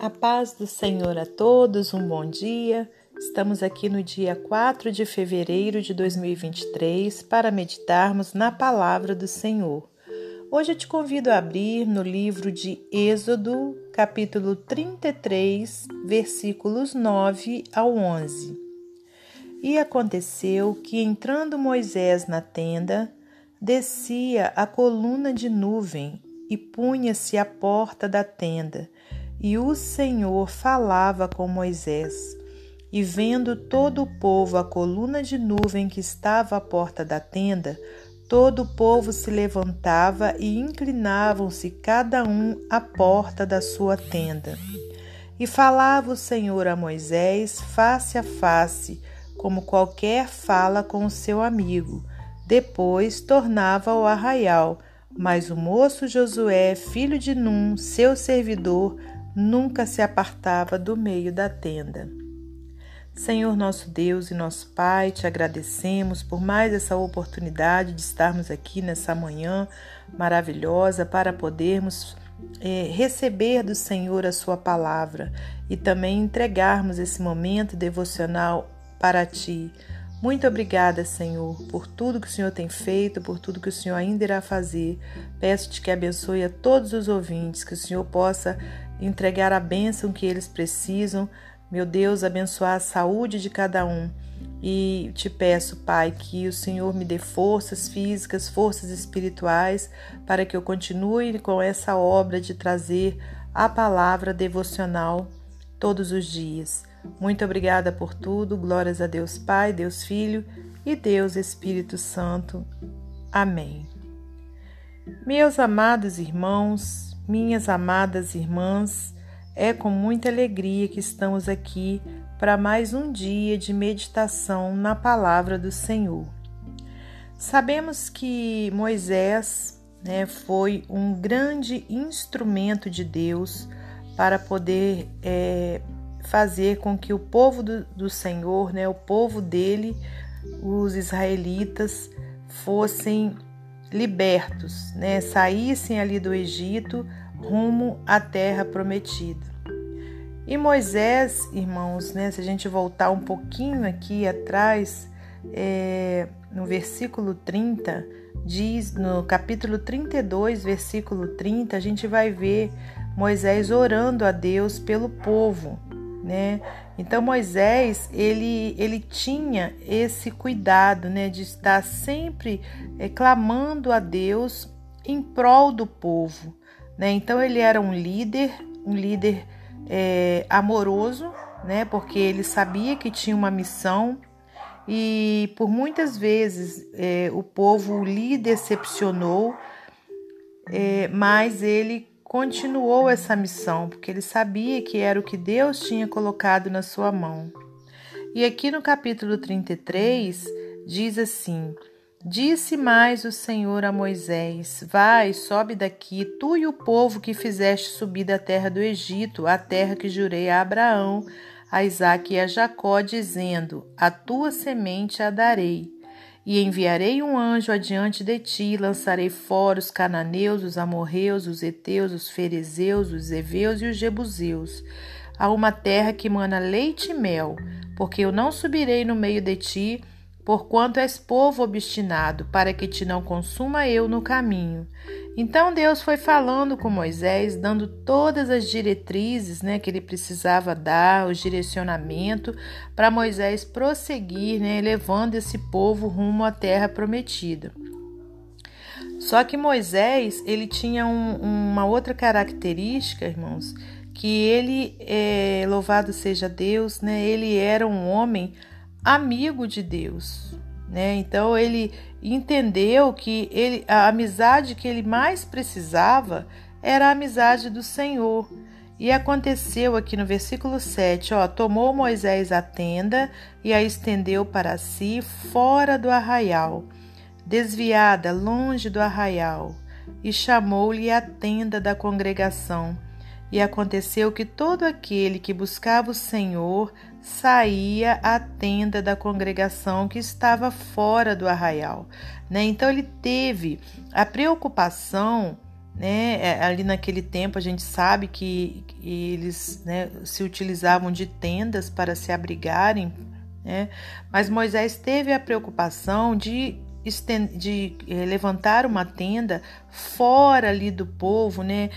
A paz do Senhor a todos, um bom dia. Estamos aqui no dia 4 de fevereiro de 2023 para meditarmos na palavra do Senhor. Hoje eu te convido a abrir no livro de Êxodo, capítulo 33, versículos 9 ao 11. E aconteceu que, entrando Moisés na tenda, descia a coluna de nuvem e punha-se à porta da tenda e o Senhor falava com Moisés. E vendo todo o povo a coluna de nuvem que estava à porta da tenda, todo o povo se levantava e inclinavam-se cada um à porta da sua tenda. E falava o Senhor a Moisés face a face, como qualquer fala com o seu amigo. Depois tornava ao arraial, mas o moço Josué, filho de Num, seu servidor, nunca se apartava do meio da tenda. Senhor nosso Deus e nosso Pai, te agradecemos por mais essa oportunidade de estarmos aqui nessa manhã maravilhosa para podermos é, receber do Senhor a Sua palavra e também entregarmos esse momento devocional para Ti. Muito obrigada, Senhor, por tudo que o Senhor tem feito, por tudo que o Senhor ainda irá fazer. Peço-te que abençoe a todos os ouvintes, que o Senhor possa entregar a bênção que eles precisam. Meu Deus, abençoar a saúde de cada um. E te peço, Pai, que o Senhor me dê forças físicas, forças espirituais, para que eu continue com essa obra de trazer a palavra devocional todos os dias. Muito obrigada por tudo. Glórias a Deus Pai, Deus Filho e Deus Espírito Santo. Amém. Meus amados irmãos, minhas amadas irmãs, é com muita alegria que estamos aqui para mais um dia de meditação na palavra do Senhor. Sabemos que Moisés né, foi um grande instrumento de Deus para poder é, fazer com que o povo do, do Senhor, né, o povo dele, os israelitas, fossem libertos, né, saíssem ali do Egito rumo à terra prometida. E Moisés, irmãos, né, se a gente voltar um pouquinho aqui atrás, é, no versículo 30, diz, no capítulo 32, versículo 30, a gente vai ver Moisés orando a Deus pelo povo, né? Então Moisés, ele, ele tinha esse cuidado, né, de estar sempre é, clamando a Deus em prol do povo, né? Então ele era um líder, um líder é, amoroso, né? Porque ele sabia que tinha uma missão e por muitas vezes é, o povo lhe decepcionou, mas ele continuou essa missão porque ele sabia que era o que Deus tinha colocado na sua mão. E aqui no capítulo 33 diz assim: Disse mais o Senhor a Moisés: Vai, sobe daqui, tu e o povo que fizeste subir da terra do Egito, a terra que jurei a Abraão, a Isaque e a Jacó, dizendo: A tua semente a darei. E enviarei um anjo adiante de ti, lançarei fora os cananeus, os amorreus, os heteus, os ferezeus, os heveus e os jebuseus, a uma terra que mana leite e mel, porque eu não subirei no meio de ti, porquanto és povo obstinado, para que te não consuma eu no caminho. Então Deus foi falando com Moisés, dando todas as diretrizes né, que ele precisava dar, o direcionamento para Moisés prosseguir, né, levando esse povo rumo à terra prometida. Só que Moisés ele tinha um, uma outra característica, irmãos, que ele, é, louvado seja Deus, né, ele era um homem amigo de Deus, né? Então ele entendeu que ele, a amizade que ele mais precisava era a amizade do Senhor. E aconteceu aqui no versículo 7, ó, tomou Moisés a tenda e a estendeu para si fora do arraial, desviada longe do arraial, e chamou-lhe a tenda da congregação. E aconteceu que todo aquele que buscava o Senhor saía à tenda da congregação que estava fora do arraial. Né? Então ele teve a preocupação né? É, ali naquele tempo a gente sabe que, eles né, se utilizavam de tendas para se abrigarem, né? Mas Moisés teve a preocupação de de eh, levantar uma tenda fora ali do povo, né,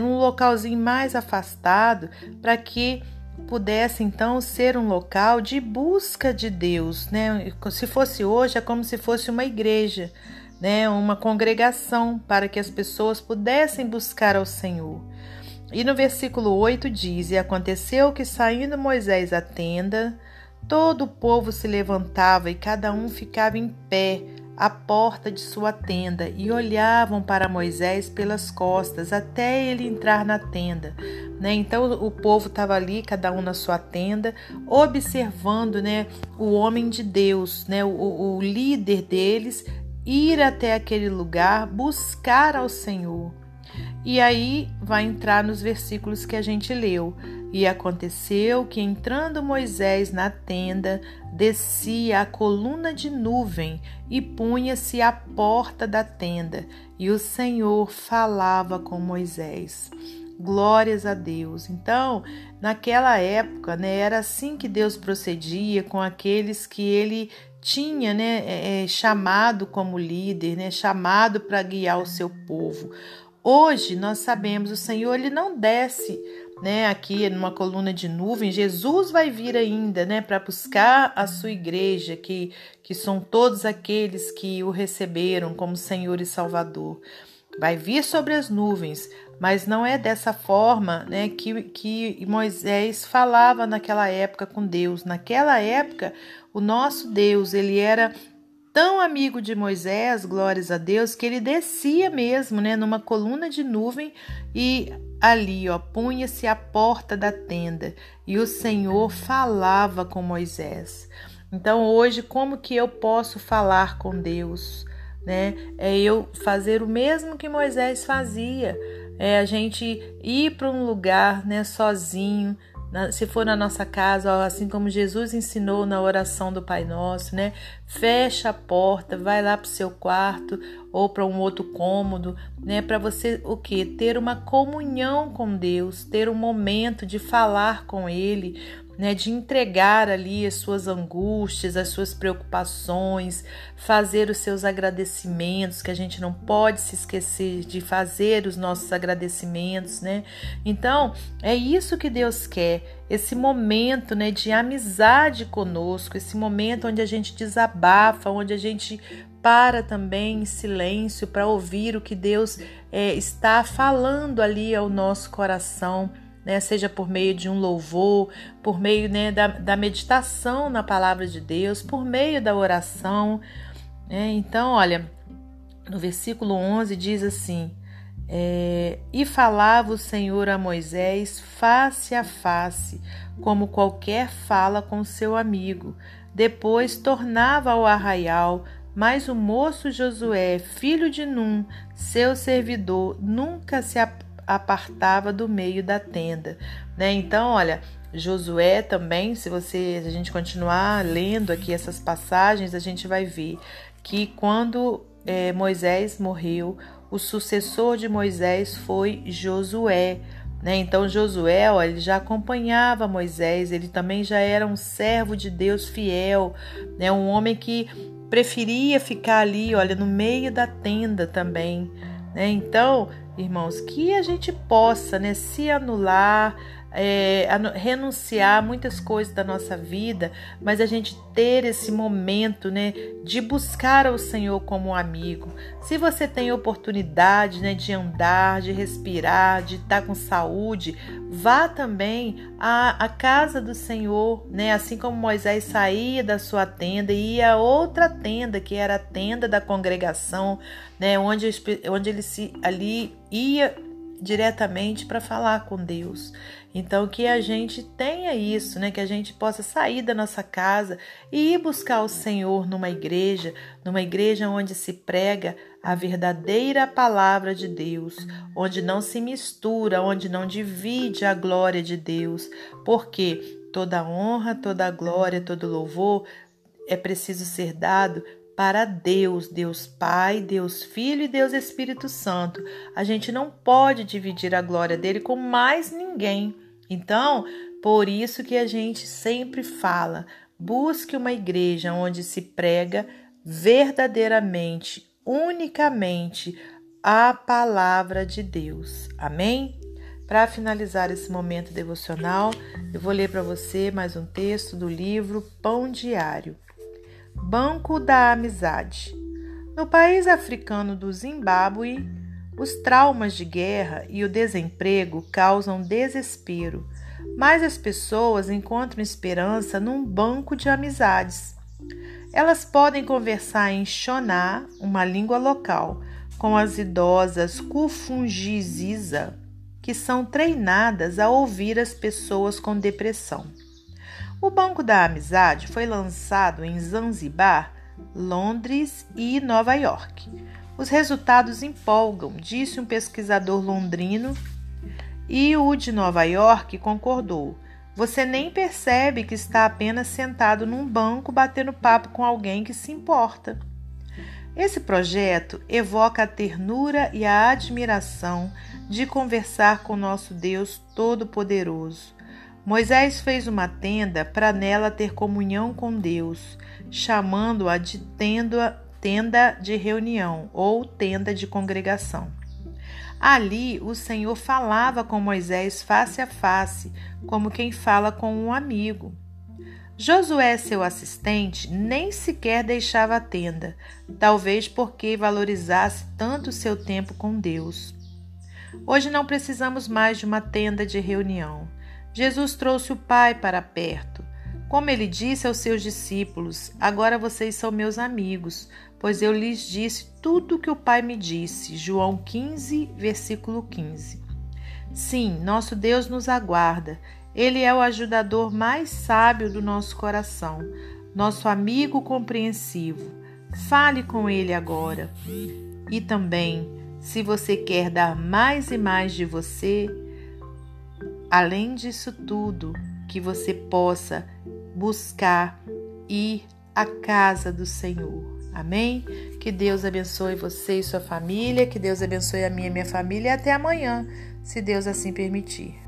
um localzinho mais afastado, para que pudesse então ser um local de busca de Deus, né? Se fosse hoje é como se fosse uma igreja, né, uma congregação para que as pessoas pudessem buscar ao Senhor. E no versículo 8 diz: E aconteceu que saindo Moisés à tenda, todo o povo se levantava e cada um ficava em pé à porta de sua tenda e olhavam para Moisés pelas costas até ele entrar na tenda. Né? Então o povo estava ali, cada um na sua tenda, observando né, o homem de Deus, né, o, o líder deles, ir até aquele lugar, buscar ao Senhor. E aí vai entrar nos versículos que a gente leu. E aconteceu que, entrando Moisés na tenda, descia a coluna de nuvem e punha-se à porta da tenda, e o Senhor falava com Moisés. Glórias a Deus. Então, naquela época, né, era assim que Deus procedia com aqueles que ele tinha né, é, é chamado como líder, né, chamado para guiar o seu povo. Hoje nós sabemos, o Senhor ele não desce né, aqui numa coluna de nuvem, Jesus vai vir ainda, né, para buscar a sua igreja, que, que são todos aqueles que o receberam como Senhor e Salvador. Vai vir sobre as nuvens, mas não é dessa forma, né, que, que Moisés falava naquela época com Deus. Naquela época, o nosso Deus, ele era tão amigo de Moisés, glórias a Deus, que ele descia mesmo, né, numa coluna de nuvem e ali, ó, punha-se à porta da tenda e o Senhor falava com Moisés. Então, hoje, como que eu posso falar com Deus? Né? É eu fazer o mesmo que Moisés fazia, é a gente ir para um lugar, né, sozinho, se for na nossa casa, assim como Jesus ensinou na oração do Pai Nosso, né? Fecha a porta, vai lá para o seu quarto ou para um outro cômodo, né? Para você o que? Ter uma comunhão com Deus, ter um momento de falar com Ele, né, de entregar ali as suas angústias, as suas preocupações, fazer os seus agradecimentos, que a gente não pode se esquecer de fazer os nossos agradecimentos, né? Então, é isso que Deus quer, esse momento, né, de amizade conosco, esse momento onde a gente desabafa, onde a gente para também em silêncio para ouvir o que Deus é, está falando ali ao nosso coração né? seja por meio de um louvor, por meio né, da, da meditação na palavra de Deus, por meio da oração. Né? Então, olha, no versículo 11 diz assim: é, E falava o Senhor a Moisés face a face, como qualquer fala com seu amigo. Depois tornava ao arraial, mas o moço Josué, filho de Num, seu servidor, nunca se apartava do meio da tenda, né? Então, olha, Josué também, se você, se a gente continuar lendo aqui essas passagens, a gente vai ver que quando é, Moisés morreu, o sucessor de Moisés foi Josué. Né? Então Josué, ó, ele já acompanhava Moisés, ele também já era um servo de Deus fiel, né? um homem que preferia ficar ali, olha, no meio da tenda também. Né? Então irmãos, que a gente possa né, se anular, é, renunciar muitas coisas da nossa vida, mas a gente ter esse momento, né, de buscar ao Senhor como amigo. Se você tem oportunidade, né, de andar, de respirar, de estar com saúde, vá também à, à casa do Senhor, né, assim como Moisés saía da sua tenda e ia a outra tenda, que era a tenda da congregação, né, onde, onde ele se ali ia diretamente para falar com Deus. Então que a gente tenha isso, né? Que a gente possa sair da nossa casa e ir buscar o Senhor numa igreja, numa igreja onde se prega a verdadeira palavra de Deus, onde não se mistura, onde não divide a glória de Deus, porque toda honra, toda glória, todo louvor é preciso ser dado para Deus, Deus Pai, Deus Filho e Deus Espírito Santo. A gente não pode dividir a glória dele com mais ninguém. Então, por isso que a gente sempre fala: busque uma igreja onde se prega verdadeiramente, unicamente a palavra de Deus. Amém? Para finalizar esse momento devocional, eu vou ler para você mais um texto do livro Pão Diário. Banco da Amizade. No país africano do Zimbábue, os traumas de guerra e o desemprego causam desespero, mas as pessoas encontram esperança num banco de amizades. Elas podem conversar em Shoná, uma língua local, com as idosas Kufungiziza, que são treinadas a ouvir as pessoas com depressão. O Banco da Amizade foi lançado em Zanzibar, Londres e Nova York. Os resultados empolgam, disse um pesquisador londrino, e o de Nova York concordou. Você nem percebe que está apenas sentado num banco batendo papo com alguém que se importa. Esse projeto evoca a ternura e a admiração de conversar com nosso Deus Todo-Poderoso. Moisés fez uma tenda para nela ter comunhão com Deus, chamando-a de tenda, de reunião ou tenda de congregação. Ali o Senhor falava com Moisés face a face, como quem fala com um amigo. Josué, seu assistente, nem sequer deixava a tenda, talvez porque valorizasse tanto seu tempo com Deus. Hoje não precisamos mais de uma tenda de reunião. Jesus trouxe o Pai para perto. Como ele disse aos seus discípulos: Agora vocês são meus amigos, pois eu lhes disse tudo o que o Pai me disse. João 15, versículo 15. Sim, nosso Deus nos aguarda. Ele é o ajudador mais sábio do nosso coração, nosso amigo compreensivo. Fale com ele agora. E também, se você quer dar mais e mais de você, Além disso tudo, que você possa buscar ir à casa do Senhor. Amém? Que Deus abençoe você e sua família, que Deus abençoe a minha e minha família e até amanhã, se Deus assim permitir.